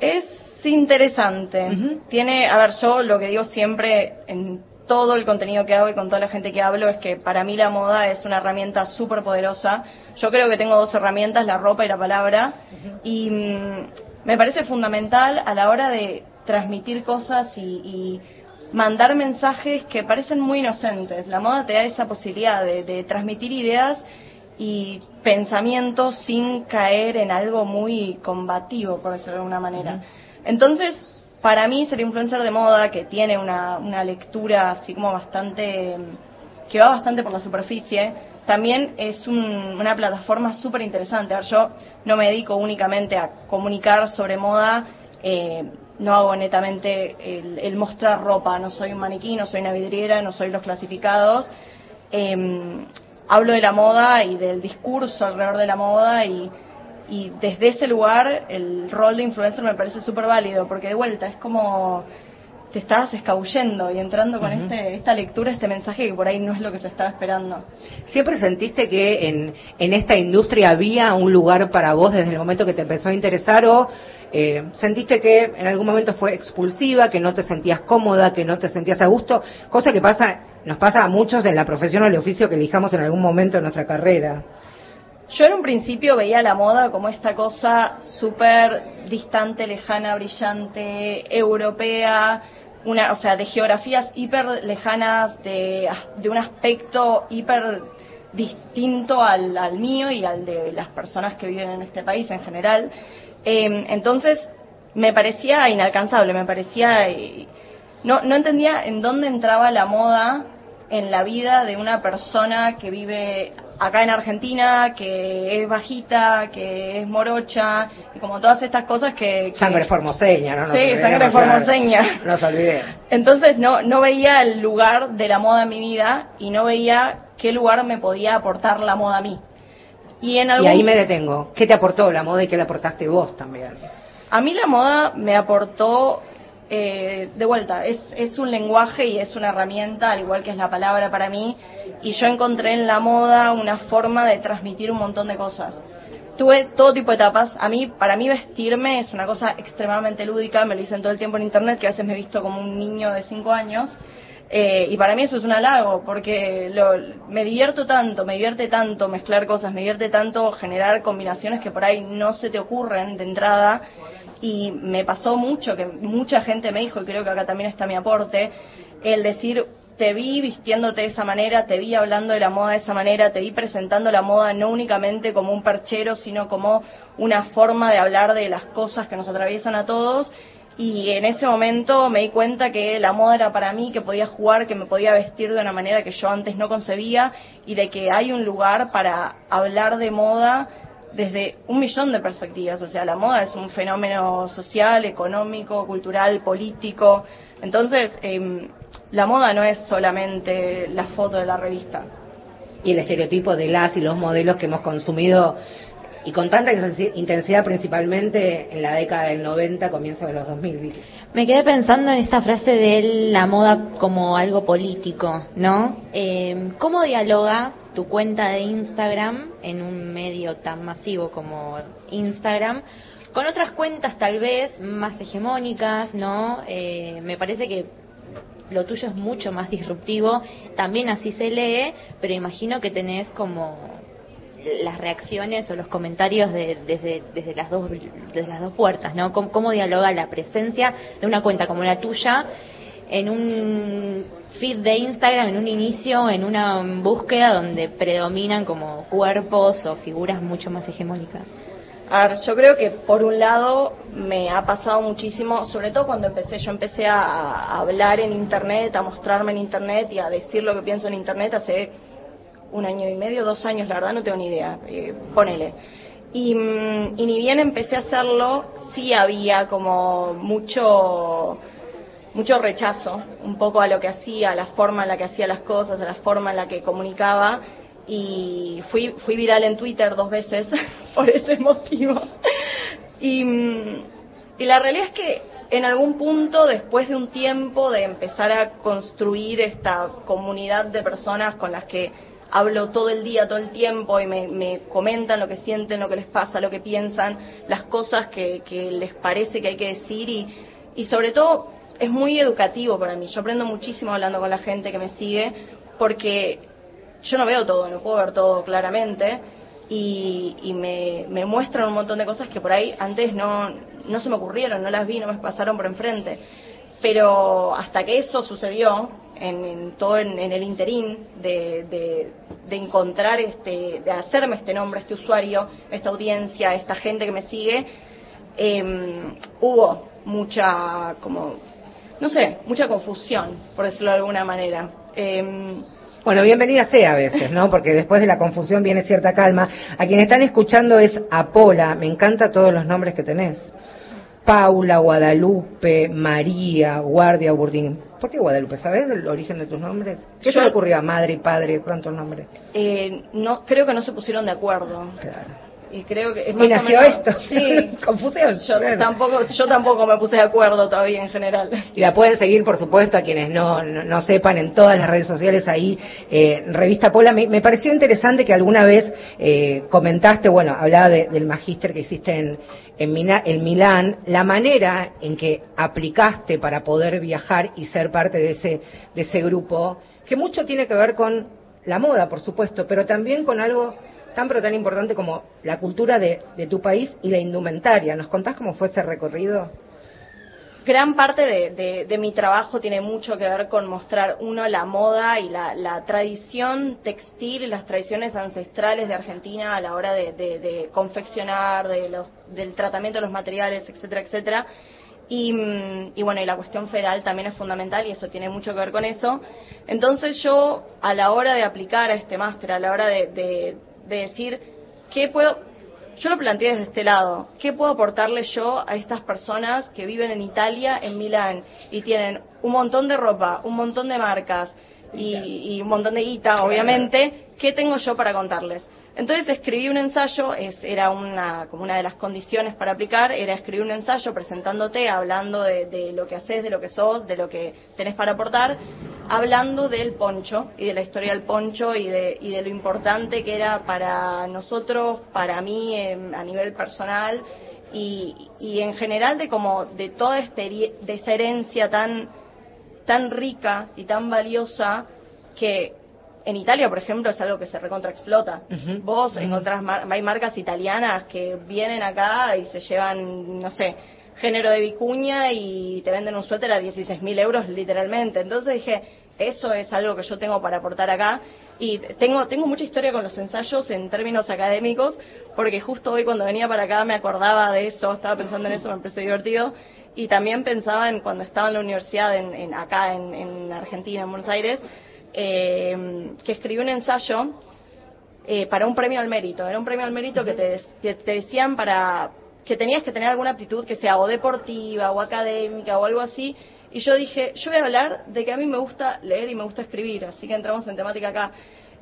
S5: Es interesante. Tiene, a ver, yo lo que digo siempre en todo el contenido que hago y con toda la gente que hablo es que para mí la moda es una herramienta súper poderosa. Yo creo que tengo dos herramientas, la ropa y la palabra. Y mm, me parece fundamental a la hora de transmitir cosas y, y mandar mensajes que parecen muy inocentes. La moda te da esa posibilidad de, de transmitir ideas y pensamientos sin caer en algo muy combativo, por decirlo de alguna manera. Entonces, para mí ser influencer de moda, que tiene una, una lectura así como bastante, que va bastante por la superficie, también es un- una plataforma súper interesante. Yo no me dedico únicamente a comunicar sobre moda, eh, no hago netamente el, el mostrar ropa, no soy un maniquí, no soy una vidriera, no soy los clasificados. Eh, hablo de la moda y del discurso alrededor de la moda y, y desde ese lugar el rol de influencer me parece súper válido porque de vuelta es como te estás escabullendo y entrando con este, esta lectura, este mensaje que por ahí no es lo que se estaba esperando.
S1: ¿Siempre sentiste que en, en esta industria había un lugar para vos desde el momento que te empezó a interesar o eh, sentiste que en algún momento fue expulsiva, que no te sentías cómoda, que no te sentías a gusto? Cosa que pasa, nos pasa a muchos en la profesión o el oficio que elijamos en algún momento de nuestra carrera.
S5: Yo en un principio veía la moda como esta cosa súper distante, lejana, brillante, europea, una, o sea, de geografías hiper lejanas, de, de un aspecto hiper distinto al, al mío y al de las personas que viven en este país en general. Eh, entonces, me parecía inalcanzable, me parecía... eh, no, no entendía en dónde entraba la moda en la vida de una persona que vive acá en Argentina, que es bajita, que es morocha, y como todas estas cosas que... que-
S1: Sangre formoseña, ¿no? Nos
S5: Sí, sangre formoseña.
S1: No nos olvidemos.
S5: Entonces no, no veía el lugar de la moda en mi vida y no veía qué lugar me podía aportar la moda a mí. Y en
S1: Y ahí me detengo. ¿Qué te aportó la moda y qué le aportaste vos también?
S5: A mí la moda me aportó, eh, de vuelta, es, es un lenguaje y es una herramienta, al igual que es la palabra para mí, y yo encontré en la moda una forma de transmitir un montón de cosas. Tuve todo tipo de etapas. A mí, para mí vestirme es una cosa extremadamente lúdica, me lo dicen todo el tiempo en internet, que a veces me he visto como un niño de 5 años. Eh, y para mí eso es un halago, porque lo- me divierto tanto, me divierte tanto mezclar cosas, me divierte tanto generar combinaciones que por ahí no se te ocurren de entrada. Y me pasó mucho, que mucha gente me dijo, y creo que acá también está mi aporte, el decir, te vi vistiéndote de esa manera, te vi hablando de la moda de esa manera, te vi presentando la moda no únicamente como un perchero, sino como una forma de hablar de las cosas que nos atraviesan a todos. Y en ese momento me di cuenta que la moda era para mí, que podía jugar, que me podía vestir de una manera que yo antes no concebía y de que hay un lugar para hablar de moda desde un millón de perspectivas. O sea, la moda es un fenómeno social, económico, cultural, político. Entonces, eh, la moda no es solamente la foto de la revista.
S1: Y el estereotipo de las y los modelos que hemos consumido y con tanta intensidad principalmente en la década del 90, comienzo de los 2000.
S3: Me quedé pensando en esta frase de la moda como algo político, ¿no? Eh, ¿Cómo dialoga tu cuenta de Instagram en un medio tan masivo como Instagram con otras cuentas tal vez más hegemónicas, ¿no? Eh, me parece que lo tuyo es mucho más disruptivo, también así se lee, pero imagino que tenés como las reacciones o los comentarios de, desde, desde, las dos, desde las dos puertas, ¿no? ¿Cómo, dialoga la presencia de una cuenta como la tuya en un feed de Instagram, en un inicio, en una búsqueda donde predominan como cuerpos o figuras mucho más hegemónicas?
S5: A ver, yo creo que por un lado me ha pasado muchísimo, sobre todo cuando empecé, yo empecé a, hablar en Internet, a mostrarme en Internet y a decir lo que pienso en Internet hace un año y medio, dos años, la verdad no tengo ni idea, eh, ponele. Y, mm, y ni bien empecé a hacerlo, sí había como mucho mucho rechazo un poco a lo que hacía, a la forma en la que hacía las cosas, a la forma en la que comunicaba y fui, fui viral en Twitter dos veces por ese motivo. Y, y la realidad es que en algún punto, después de un tiempo de empezar a construir esta comunidad de personas con las que hablo todo el día, todo el tiempo y me, me, comentan lo que sienten, lo que les pasa, lo que piensan, las cosas que, que les parece que hay que decir y, y sobre todo es muy educativo para mí. Yo aprendo muchísimo hablando con la gente que me sigue porque yo no veo todo, no puedo ver todo claramente y, y me, muestran un montón de cosas que por ahí antes no, no se me ocurrieron, no las vi, no me pasaron por enfrente. Pero hasta que eso sucedió, en, todo en, el interín de, de, de, encontrar este, de hacerme este nombre, este usuario, esta audiencia, esta gente que me sigue, eh, hubo mucha, como, no sé, mucha confusión, por decirlo de alguna manera. Eh,
S1: bueno, bienvenida sea a veces, ¿no? Porque después de la confusión viene cierta calma. A quien están escuchando es Apola. Me encanta todos los nombres que tenés. Paula, Guadalupe, María, Guardia, Burdín. ¿Por qué Guadalupe? ¿Sabes el origen de tus nombres? ¿Qué se le ocurrió a madre y padre? ¿Cuántos nombres?
S5: Eh, no, creo que no se pusieron de acuerdo. Claro y creo que es
S1: y nació esto
S5: sí.
S1: confusión
S5: yo tampoco yo tampoco me puse de acuerdo todavía en general.
S1: Y la pueden seguir por supuesto a quienes no no, sepan en todas las redes sociales ahí eh, revista Pola. Me, pareció interesante que alguna vez eh, comentaste bueno hablaba del magíster que hiciste en en, en Milán la manera en que aplicaste para poder viajar y ser parte de ese de ese grupo que mucho tiene que ver con la moda por supuesto pero también con algo tan pero tan importante como la cultura de, tu país y la indumentaria. ¿Nos contás cómo fue ese recorrido?
S5: Gran parte de, mi trabajo tiene mucho que ver con mostrar, uno, la moda y la, tradición textil y las tradiciones ancestrales de Argentina a la hora de, confeccionar, de los, del tratamiento de los materiales, etcétera, etcétera. Y, mm, y, bueno, y la cuestión federal también es fundamental y eso tiene mucho que ver con eso. Entonces yo, a la hora de aplicar a este máster, a la hora de, de decir, ¿qué puedo, yo lo planteé desde este lado, ¿qué puedo aportarle yo a estas personas que viven en Italia, en Milán, y tienen un montón de ropa, un montón de marcas y, un montón de guita, obviamente, ¿qué tengo yo para contarles? Entonces escribí un ensayo, es, era una, como una de las condiciones para aplicar, era escribir un ensayo presentándote, hablando de, de lo que haces, de lo que sos, de lo que tenés para aportar, hablando del poncho y de la historia del poncho y de, y de lo importante que era para nosotros, para mí em, a nivel personal y, en general de como de toda este, de esa herencia tan, tan rica y tan valiosa que en Italia, por ejemplo, es algo que se recontraexplota. Vos encontrás, hay marcas italianas que vienen acá y se llevan, no sé, género de vicuña y te venden un suéter a 16.000 euros literalmente. Entonces dije, eso es algo que yo tengo para aportar acá. Y tengo, tengo mucha historia con los ensayos en términos académicos, porque justo hoy cuando venía para acá me acordaba de eso, estaba pensando en eso, me pareció divertido. Y también pensaba en cuando estaba en la universidad en, acá en, Argentina, en Buenos Aires, eh, que escribí un ensayo eh, para un premio al mérito. Era un premio al mérito que te, que te decían para que tenías que tener alguna aptitud que sea o deportiva o académica o algo así y yo dije, yo voy a hablar de que a mí me gusta leer y me gusta escribir, así que entramos en temática acá.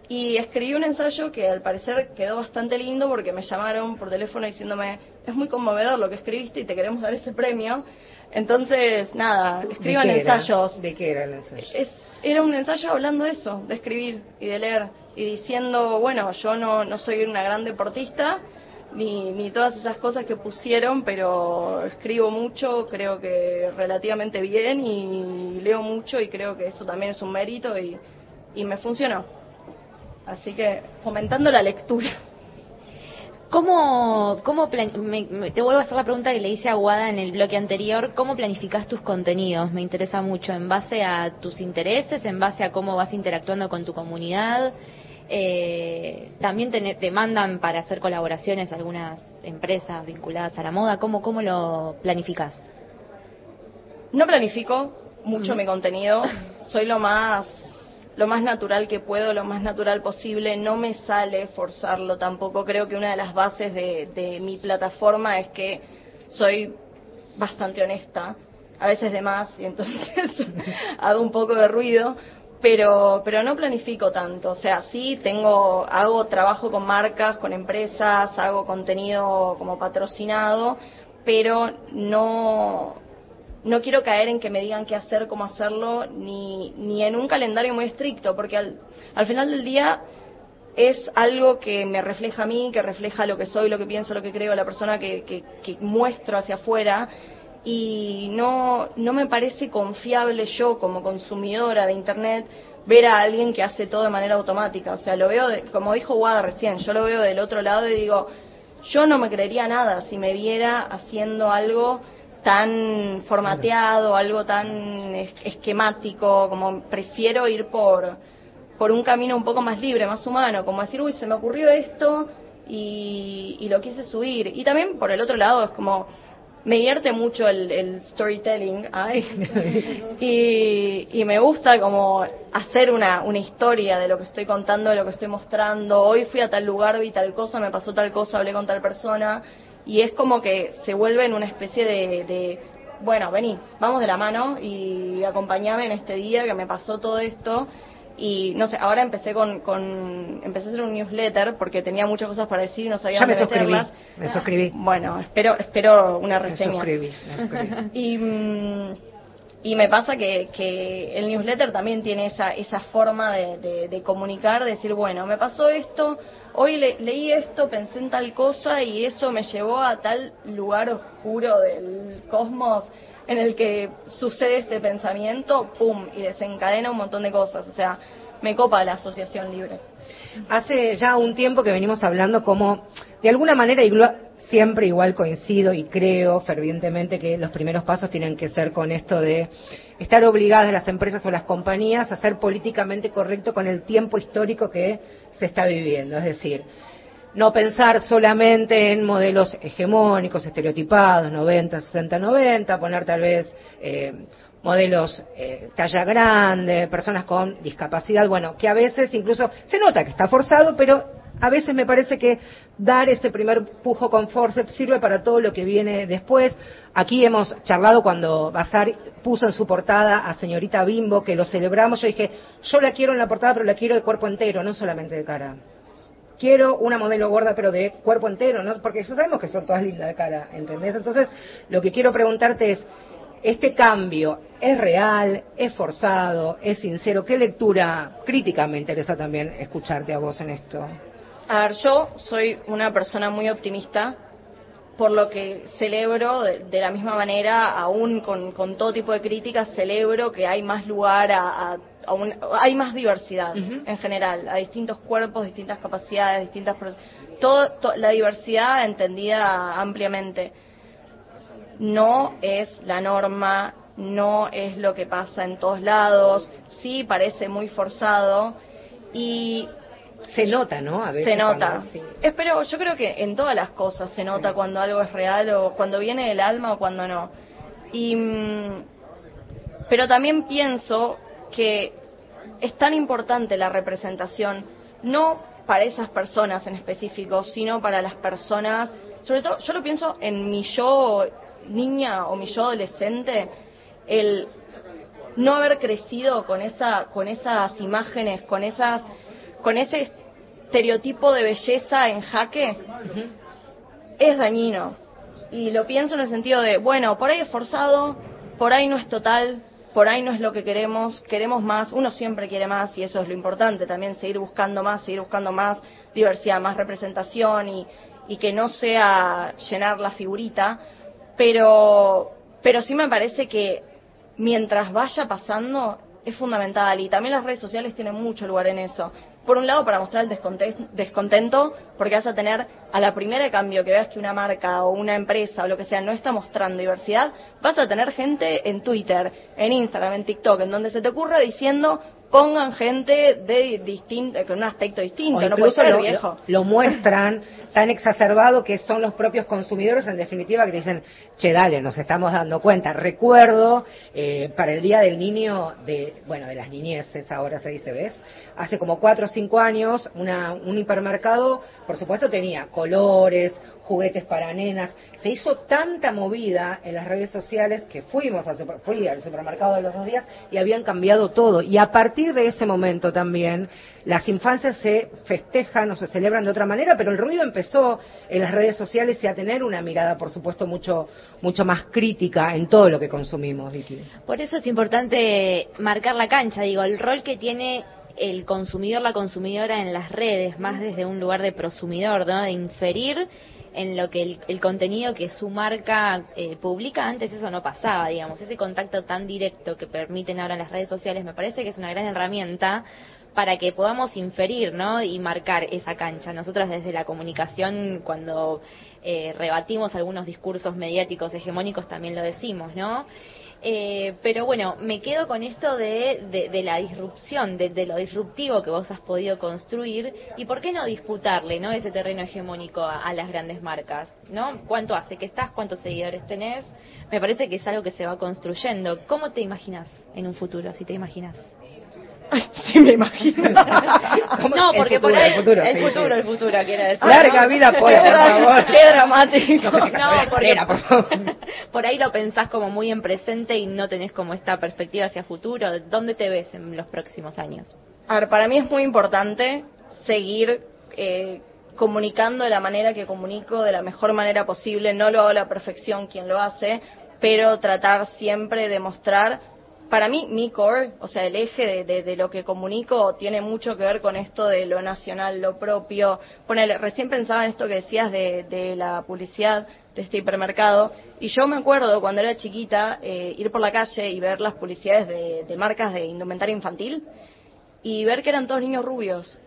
S5: Y escribí un ensayo que al parecer quedó bastante lindo porque me llamaron por teléfono diciéndome, es muy conmovedor lo que escribiste y te queremos dar ese premio. Entonces, nada, escriban ensayos.
S1: ¿De qué era el ensayo?
S5: Era un ensayo hablando de eso, de escribir y de leer y diciendo, bueno, yo no, no soy una gran deportista, ni, ni todas esas cosas que pusieron, pero escribo mucho, creo que relativamente bien y leo mucho y creo que eso también es un mérito y, y me funcionó. Así que fomentando la lectura.
S3: ¿Cómo, cómo te vuelvo a hacer la pregunta que le hice a Guada en el bloque anterior, ¿cómo planificas tus contenidos? Me interesa mucho, en base a tus intereses, en base a cómo vas interactuando con tu comunidad, eh, también te, mandan para hacer colaboraciones algunas empresas vinculadas a la moda. ¿Cómo, cómo lo planificas?
S5: No planifico mucho mi contenido. Soy lo más lo más natural que puedo, lo más natural posible. No me sale forzarlo tampoco. Creo que una de las bases de, de mi plataforma es que soy bastante honesta, a veces de más, y entonces hago un poco de ruido pero pero no planifico tanto o sea sí tengo hago trabajo con marcas con empresas hago contenido como patrocinado pero no no quiero caer en que me digan qué hacer cómo hacerlo ni ni en un calendario muy estricto porque al, al final del día es algo que me refleja a mí, que refleja lo que soy, lo que pienso, lo que creo, la persona que, que, que muestro hacia afuera y no, no me parece confiable yo como consumidora de Internet ver a alguien que hace todo de manera automática. O sea, lo veo, como dijo Wada recién, yo lo veo del otro lado y digo, yo no me creería nada si me viera haciendo algo tan formateado, algo tan esquemático, como prefiero ir por, por un camino un poco más libre, más humano, como decir, uy, se me ocurrió esto y, y lo quise subir. Y también por el otro lado es como me divierte mucho el, storytelling y, y, me gusta como hacer una, una historia de lo que estoy contando, de lo que estoy mostrando. Hoy fui a tal lugar, vi tal cosa, me pasó tal cosa, hablé con tal persona y es como que se vuelve en una especie de, de bueno, vení, vamos de la mano y acompañame en este día que me pasó todo esto y no sé, ahora empecé con, con empecé a hacer un newsletter porque tenía muchas cosas para decir y no sabía
S1: ya me suscribí, me suscribí.
S5: Bueno, espero espero una reseña.
S1: Me suscribí, me suscribí.
S5: y mm, y me pasa que, que el newsletter también tiene esa esa forma de, de, comunicar, de decir, bueno, me pasó esto, hoy leí esto, pensé en tal cosa y eso me llevó a tal lugar oscuro del cosmos en el que sucede este pensamiento, ¡pum! y desencadena un montón de cosas. O sea, me copa la asociación libre.
S1: Hace ya un tiempo que venimos hablando como, de alguna manera, siempre igual coincido y creo fervientemente que los primeros pasos tienen que ser con esto de estar obligadas las empresas o las compañías a ser políticamente correcto con el tiempo histórico que se está viviendo. Es decir, no pensar solamente en modelos hegemónicos, estereotipados, 90, 60, 90, poner tal vez eh, modelos eh, talla grande, personas con discapacidad, bueno, que a veces incluso se nota que está forzado, pero a veces me parece que dar ese primer pujo con forceps sirve para todo lo que viene después. Aquí hemos charlado cuando Bazar puso en su portada a señorita Bimbo, que lo celebramos, yo dije, yo la quiero en la portada, pero la quiero de cuerpo entero, no solamente de cara quiero una modelo gorda pero de cuerpo entero, ¿no? Porque sabemos que son todas lindas de cara, ¿entendés? Entonces, lo que quiero preguntarte es, ¿este cambio es real, es forzado, es sincero? ¿Qué lectura crítica me interesa también escucharte a vos en esto?
S5: A ver, yo soy una persona muy optimista, por lo que celebro de, la misma manera, aún con, todo tipo de críticas, celebro que hay más lugar a hay más diversidad en general, a distintos cuerpos, distintas capacidades, distintas todo, la diversidad entendida ampliamente. No es la norma no es lo que pasa en todos lados, sí parece muy forzado y
S1: se nota, ¿no? A veces
S5: se nota.
S1: sí.
S5: Espero, yo creo que en todas las cosas se nota
S1: Sí.
S5: cuando algo es real o cuando viene del alma o cuando no. Y, mm, pero también pienso que es tan importante la representación, no para esas personas en específico, sino para las personas, sobre todo yo lo pienso en mi yo niña o mi yo adolescente, el no haber crecido con esa con esas imágenes, con esas con ese estereotipo de belleza en jaque es dañino. Y lo pienso en el sentido de, bueno, por ahí es forzado, por ahí no es total, por ahí no es lo que queremos, queremos más, uno siempre quiere más y eso es lo importante también, seguir buscando más, seguir buscando más diversidad, más representación y, y que no sea llenar la figurita, pero, pero sí me parece que mientras vaya pasando es fundamental y también las redes sociales tienen mucho lugar en eso. Por un lado, para mostrar el desconte- descontento, porque vas a tener a la primera cambio que veas que una marca o una empresa o lo que sea no está mostrando diversidad, vas a tener gente en Twitter, en Instagram, en TikTok, en donde se te ocurra diciendo pongan gente de distinto, con un aspecto distinto,
S1: O
S5: no puede ser
S1: lo,
S5: viejo.
S1: lo muestran tan exacerbado que son los propios consumidores en definitiva que dicen, che, dale, nos estamos dando cuenta. Recuerdo eh, para el Día del Niño, de bueno, de las niñeces, ahora se dice, ¿ves? Hace como cuatro o cinco años, una, un hipermercado, por supuesto, tenía colores, juguetes para nenas. Se hizo tanta movida en las redes sociales que fuimos al, super- fui al supermercado de los dos días y habían cambiado todo. Y a partir de ese momento también, las infancias se festejan o se celebran de otra manera, pero el ruido empezó en las redes sociales y a tener una mirada, por supuesto, mucho, mucho más crítica en todo lo que consumimos.
S3: Por eso es importante marcar la cancha, digo, el rol que tiene el consumidor, la consumidora en las redes, más desde un lugar de prosumidor, ¿no? De inferir en lo que el, el contenido que su marca eh, publica, antes eso no pasaba, digamos, ese contacto tan directo que permiten ahora las redes sociales me parece que es una gran herramienta para que podamos inferir, ¿no? Y marcar esa cancha. Nosotras desde la comunicación, cuando eh, rebatimos algunos discursos mediáticos hegemónicos, también lo decimos, ¿no? Eh, pero bueno, me quedo con esto de, la disrupción, de, de lo disruptivo que vos has podido construir y por qué no disputarle, ¿no? Ese terreno hegemónico a, a las grandes marcas, ¿no? ¿Cuánto hace que estás? ¿Cuántos seguidores tenés? Me parece que es algo que se va construyendo. ¿Cómo te imaginas en un futuro, si te imaginas?
S5: Sí, me imagino.
S3: No,
S1: El
S3: porque
S1: futuro,
S3: por ahí
S1: el futuro,
S3: el
S1: sí,
S3: futuro,
S1: sí.
S3: el futuro, quiero decir.
S1: Larga
S3: ¿no?
S1: vida, por favor.
S5: Qué dramático.
S1: No, la
S3: porque
S1: por favor.
S3: por ahí lo pensás como muy en presente y no tenés como esta perspectiva hacia futuro. ¿Dónde te ves en los próximos años?
S5: A ver, para mí es muy importante seguir eh, comunicando de la manera que comunico, de la mejor manera posible. No lo hago a la perfección quien lo hace, pero tratar siempre de mostrar. Para mí, mi core, o sea, el eje de, de- lo que comunico tiene mucho que ver con esto de lo nacional, lo propio. Ponele, recién pensaba en esto que decías de, de la publicidad de este hipermercado, y yo me acuerdo cuando era chiquita eh, ir por la calle y ver las publicidades de, de marcas de indumentaria infantil, y ver que eran todos niños rubios.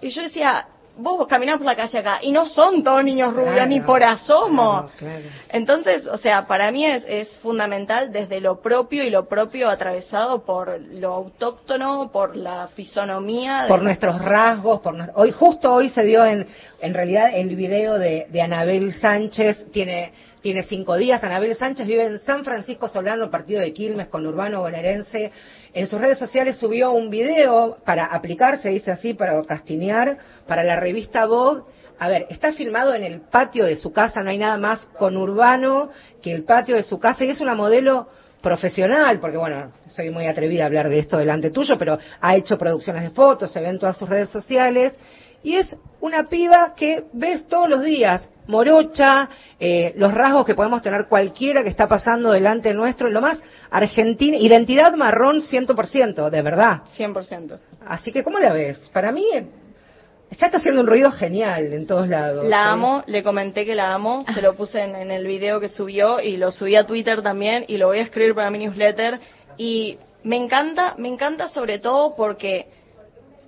S5: Y yo decía, vos caminás por la calle acá y no son todos niños rubios,
S1: Claro,
S5: ni por asomo.
S1: claro, claro.
S5: Entonces, o sea, para mí es, es fundamental desde lo propio y lo propio atravesado por lo autóctono, por la fisonomía. de-
S1: por nuestros rasgos, por hoy justo hoy se dio en en realidad el video de, de Anabel Sánchez tiene tiene cinco días. Anabel Sánchez vive en San Francisco Solano, partido de Quilmes, con Urbano bonaerense. En sus redes sociales subió un video para aplicarse, dice así, para castinear, para la revista Vogue. A ver, está filmado en el patio de su casa, no hay nada más con Urbano que el patio de su casa y es una modelo profesional, porque bueno, soy muy atrevida a hablar de esto delante tuyo, pero ha hecho producciones de fotos, se ve en todas sus redes sociales, y es una piba que ves todos los días, morocha, eh, los rasgos que podemos tener cualquiera que está pasando delante nuestro, lo más argentina, identidad marrón 100%, de verdad.
S5: 100%.
S1: Así que, ¿cómo la ves? Para mí, eh, ya está haciendo un ruido genial en todos lados.
S5: La
S1: ¿eh?
S5: amo, le comenté que la amo, se lo puse en, en el video que subió y lo subí a Twitter también y lo voy a escribir para mi newsletter y me encanta, me encanta sobre todo porque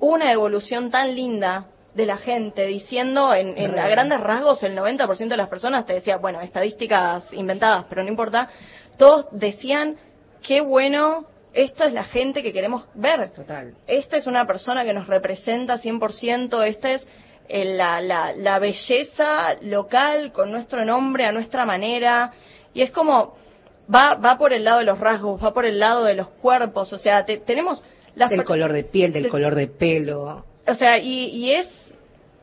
S5: una evolución tan linda de la gente diciendo en, en a grandes rasgos el 90% de las personas te decía, bueno, estadísticas inventadas, pero no importa, todos decían qué bueno, esta es la gente que queremos ver.
S1: Total.
S5: Esta es una persona que nos representa 100%, esta es eh, la, la, la belleza local con nuestro nombre, a nuestra manera. Y es como, va, va por el lado de los rasgos, va por el lado de los cuerpos, o sea, te- tenemos... Las
S1: Del color de piel, del
S5: de-
S1: color de pelo.
S5: o sea, y, y es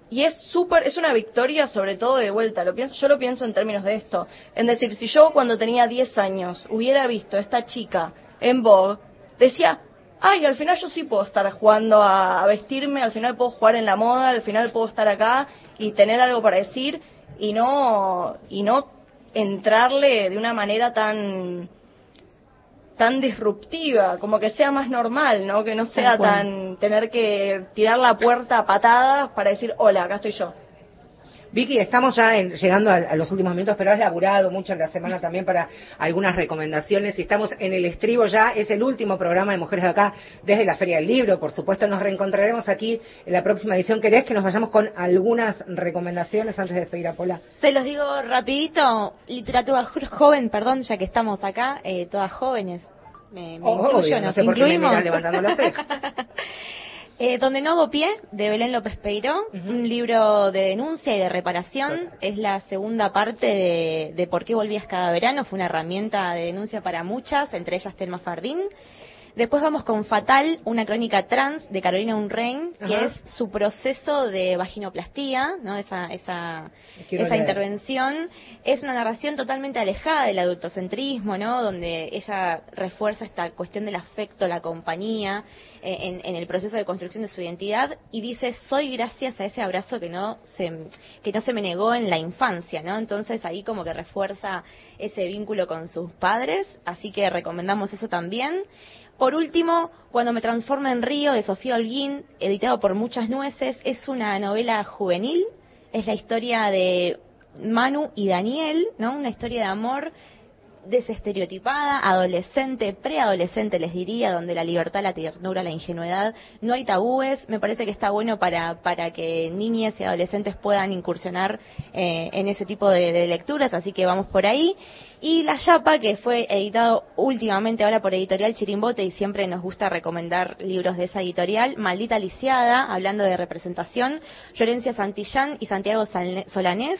S5: y es súper, es una victoria sobre todo de vuelta, lo pienso, yo lo pienso en términos de esto, en decir, si yo cuando tenía 10 años hubiera visto a esta chica en Vogue, decía, ay, al final yo sí puedo estar jugando a, a vestirme, al final puedo jugar en la moda, al final puedo estar acá y tener algo para decir y no, y no entrarle de una manera tan tan disruptiva, como que sea más normal, ¿no? Que no sea tan tener que tirar la puerta a patadas para decir, hola, acá estoy yo.
S1: Vicky, estamos ya en- llegando a, a los últimos minutos, pero has laburado mucho en la semana también para algunas recomendaciones y estamos en el estribo ya, es el último programa de Mujeres de Acá desde la Feria del Libro, por supuesto nos reencontraremos aquí en la próxima edición. ¿Querés que nos vayamos con algunas recomendaciones antes de despedir a Pola?
S3: Se los digo rapidito, literatura jo- joven, perdón, ya que estamos acá, eh, todas jóvenes. Me, me
S1: Oh,
S3: incluyo,
S1: obvio, no sé por qué me
S3: incluimos.
S1: levantando ceja.
S3: Eh, Donde no hago pie, de Belén López Peiró, un libro de denuncia y de reparación. Es la segunda parte de, de Por qué volvías cada verano. Fue una herramienta de denuncia para muchas, entre ellas Telma Fardín. Después vamos con Fatal, una crónica trans de Carolina Unrein, que
S1: Ajá.
S3: es su proceso de vaginoplastía, ¿no? esa, esa, esa intervención. Es una narración totalmente alejada del adultocentrismo, ¿no? Donde ella refuerza esta cuestión del afecto, la compañía, eh, en, en el proceso de construcción de su identidad y dice soy gracias a ese abrazo que no se que no se me negó en la infancia, ¿no? Entonces ahí como que refuerza ese vínculo con sus padres, así que recomendamos eso también. Por último, Cuando me transforma en río de Sofía Holguín, editado por Muchas Nueces, es una novela juvenil, es la historia de Manu y Daniel, ¿no? Una historia de amor desestereotipada, adolescente, preadolescente les diría, donde la libertad, la ternura, la ingenuidad, no hay tabúes, me parece que está bueno para, para que niñas y adolescentes puedan incursionar eh, en ese tipo de lecturas, así que vamos por ahí. Y La Chapa, que fue editado últimamente ahora por Editorial Chirimbote y siempre nos gusta recomendar libros de esa editorial, Maldita Lisiada, hablando de representación, Florencia Santillán y Santiago Solanés.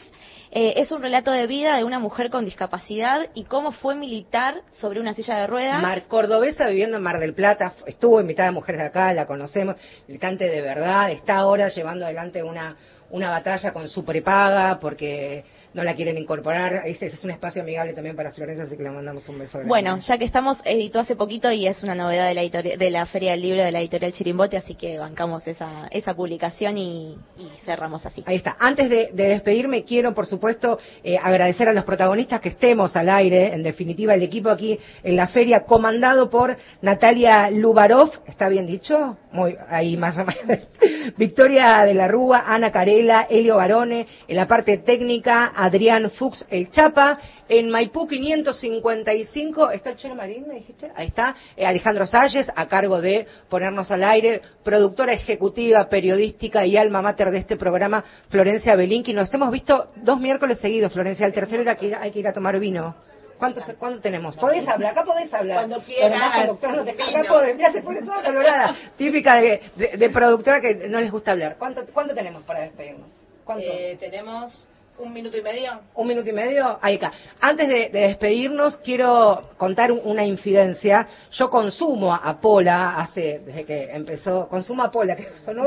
S3: Eh, es un relato de vida de una mujer con discapacidad y cómo fue militar sobre una silla de ruedas.
S1: Mar Cordobesa viviendo en Mar del Plata, estuvo invitada a Mujeres de Acá, la conocemos, militante de verdad, está ahora llevando adelante una, una batalla con su prepaga porque no la quieren incorporar. Este es un espacio amigable también para Florencia, así que le mandamos un beso. grande.
S3: Bueno, ya que estamos, editó hace poquito y es una novedad de la, editori- de la Feria del Libro de la editorial Chirimbote, así que bancamos esa, esa publicación y, y cerramos así.
S1: Ahí está. Antes de, de despedirme, quiero, por supuesto, eh, agradecer a los protagonistas que estemos al aire. En definitiva, el equipo aquí en la feria, comandado por Natalia Lubarov. ¿Está bien dicho? Muy, ahí más o menos. Victoria de la Rúa, Ana Carela, Elio Barone. En la parte técnica, Adrián Fuchs, el Chapa. En Maipú 555, ¿está el Chelo Marín, me dijiste? Ahí está. Eh, Alejandro Salles, a cargo de ponernos al aire. Productora ejecutiva, periodística y alma mater de este programa, Florencia Belinqui. Nos hemos visto dos miércoles seguidos, Florencia. El tercero era que hay que ir a tomar vino. ¿Cuánto, ¿Cuánto tenemos? ¿Podés hablar? Acá podés hablar.
S6: Cuando quieras,
S1: no te- acá podés. Mira, se pone toda colorada. Típica de, de- de productora que no les gusta hablar. ¿Cuánto, ¿Cuánto tenemos para despedirnos? ¿Cuánto?
S6: Eh, tenemos un minuto y medio.
S1: Un minuto y medio, ahí acá. Antes de, de despedirnos, quiero contar un- una infidencia. Yo consumo a Pola hace, desde que empezó, consumo a Pola, que sonó,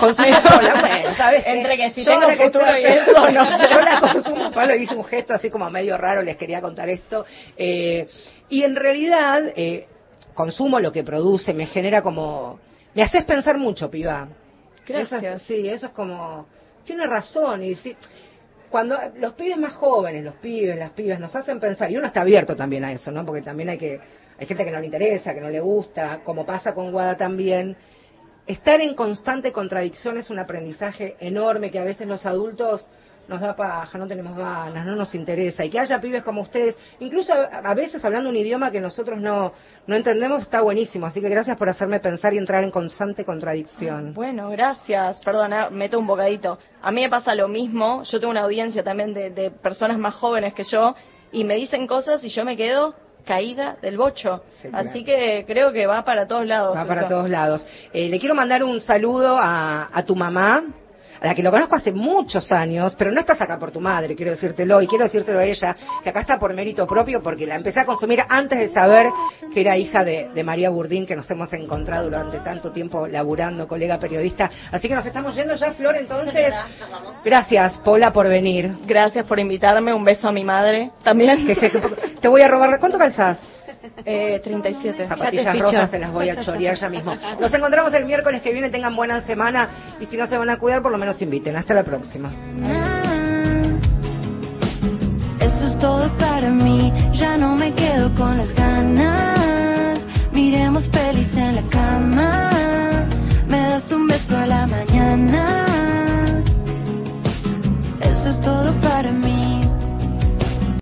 S1: consumo a Pola, bueno, ¿sabes?
S5: Entre que si
S1: Yo
S5: tengo
S1: que
S5: futuro
S1: estoy-
S5: y eso, no.
S1: Yo la consumo a Pablo, hice un gesto así como medio raro, les quería contar esto. Eh, y en realidad, eh, consumo lo que produce, me genera como, me haces pensar mucho, piba.
S5: Gracias.
S1: Eso es- sí, eso es como, tiene razón, y sí, cuando los pibes más jóvenes, los pibes, las pibas, nos hacen pensar, y uno está abierto también a eso, ¿no? Porque también hay que, hay gente que no le interesa, que no le gusta, como pasa con Guada también. Estar en constante contradicción es un aprendizaje enorme que a veces los adultos nos da paja, no tenemos ganas, no nos interesa. Y que haya pibes como ustedes, incluso a, veces hablando un idioma que nosotros no, no entendemos, está buenísimo. Así que gracias por hacerme pensar y entrar en constante contradicción.
S5: Bueno, gracias. Perdona, meto un bocadito. A mí me pasa lo mismo. Yo tengo una audiencia también de, de personas más jóvenes que yo y me dicen cosas y yo me quedo caída del bocho.
S1: Sí, claro.
S5: Así que creo que va para todos lados.
S1: Va para
S5: eso.
S1: todos lados. Eh, le quiero mandar un saludo a, a tu mamá, a la que lo conozco hace muchos años, pero no estás acá por tu madre, quiero decírtelo, y quiero decírtelo a ella, que acá está por mérito propio, porque la empecé a consumir antes de saber que era hija de, de María Burdín, que nos hemos encontrado durante tanto tiempo laburando, colega periodista. Así que nos estamos yendo ya, Flor, entonces. Gracias, Paula, por venir.
S5: Gracias por invitarme. Un beso a mi madre también.
S1: Que se- te voy a robar. ¿Cuánto calzás?
S5: Eh, 37.
S1: Zapatillas rosas se las voy a chorear ya mismo. Nos encontramos el miércoles que viene. Tengan buena semana. Y si no se van a cuidar, por lo menos inviten. Hasta la próxima.
S4: Esto es todo para mí. Ya no me quedo con las ganas.
S7: Miremos pelis en la cama. Me das un beso a la mañana.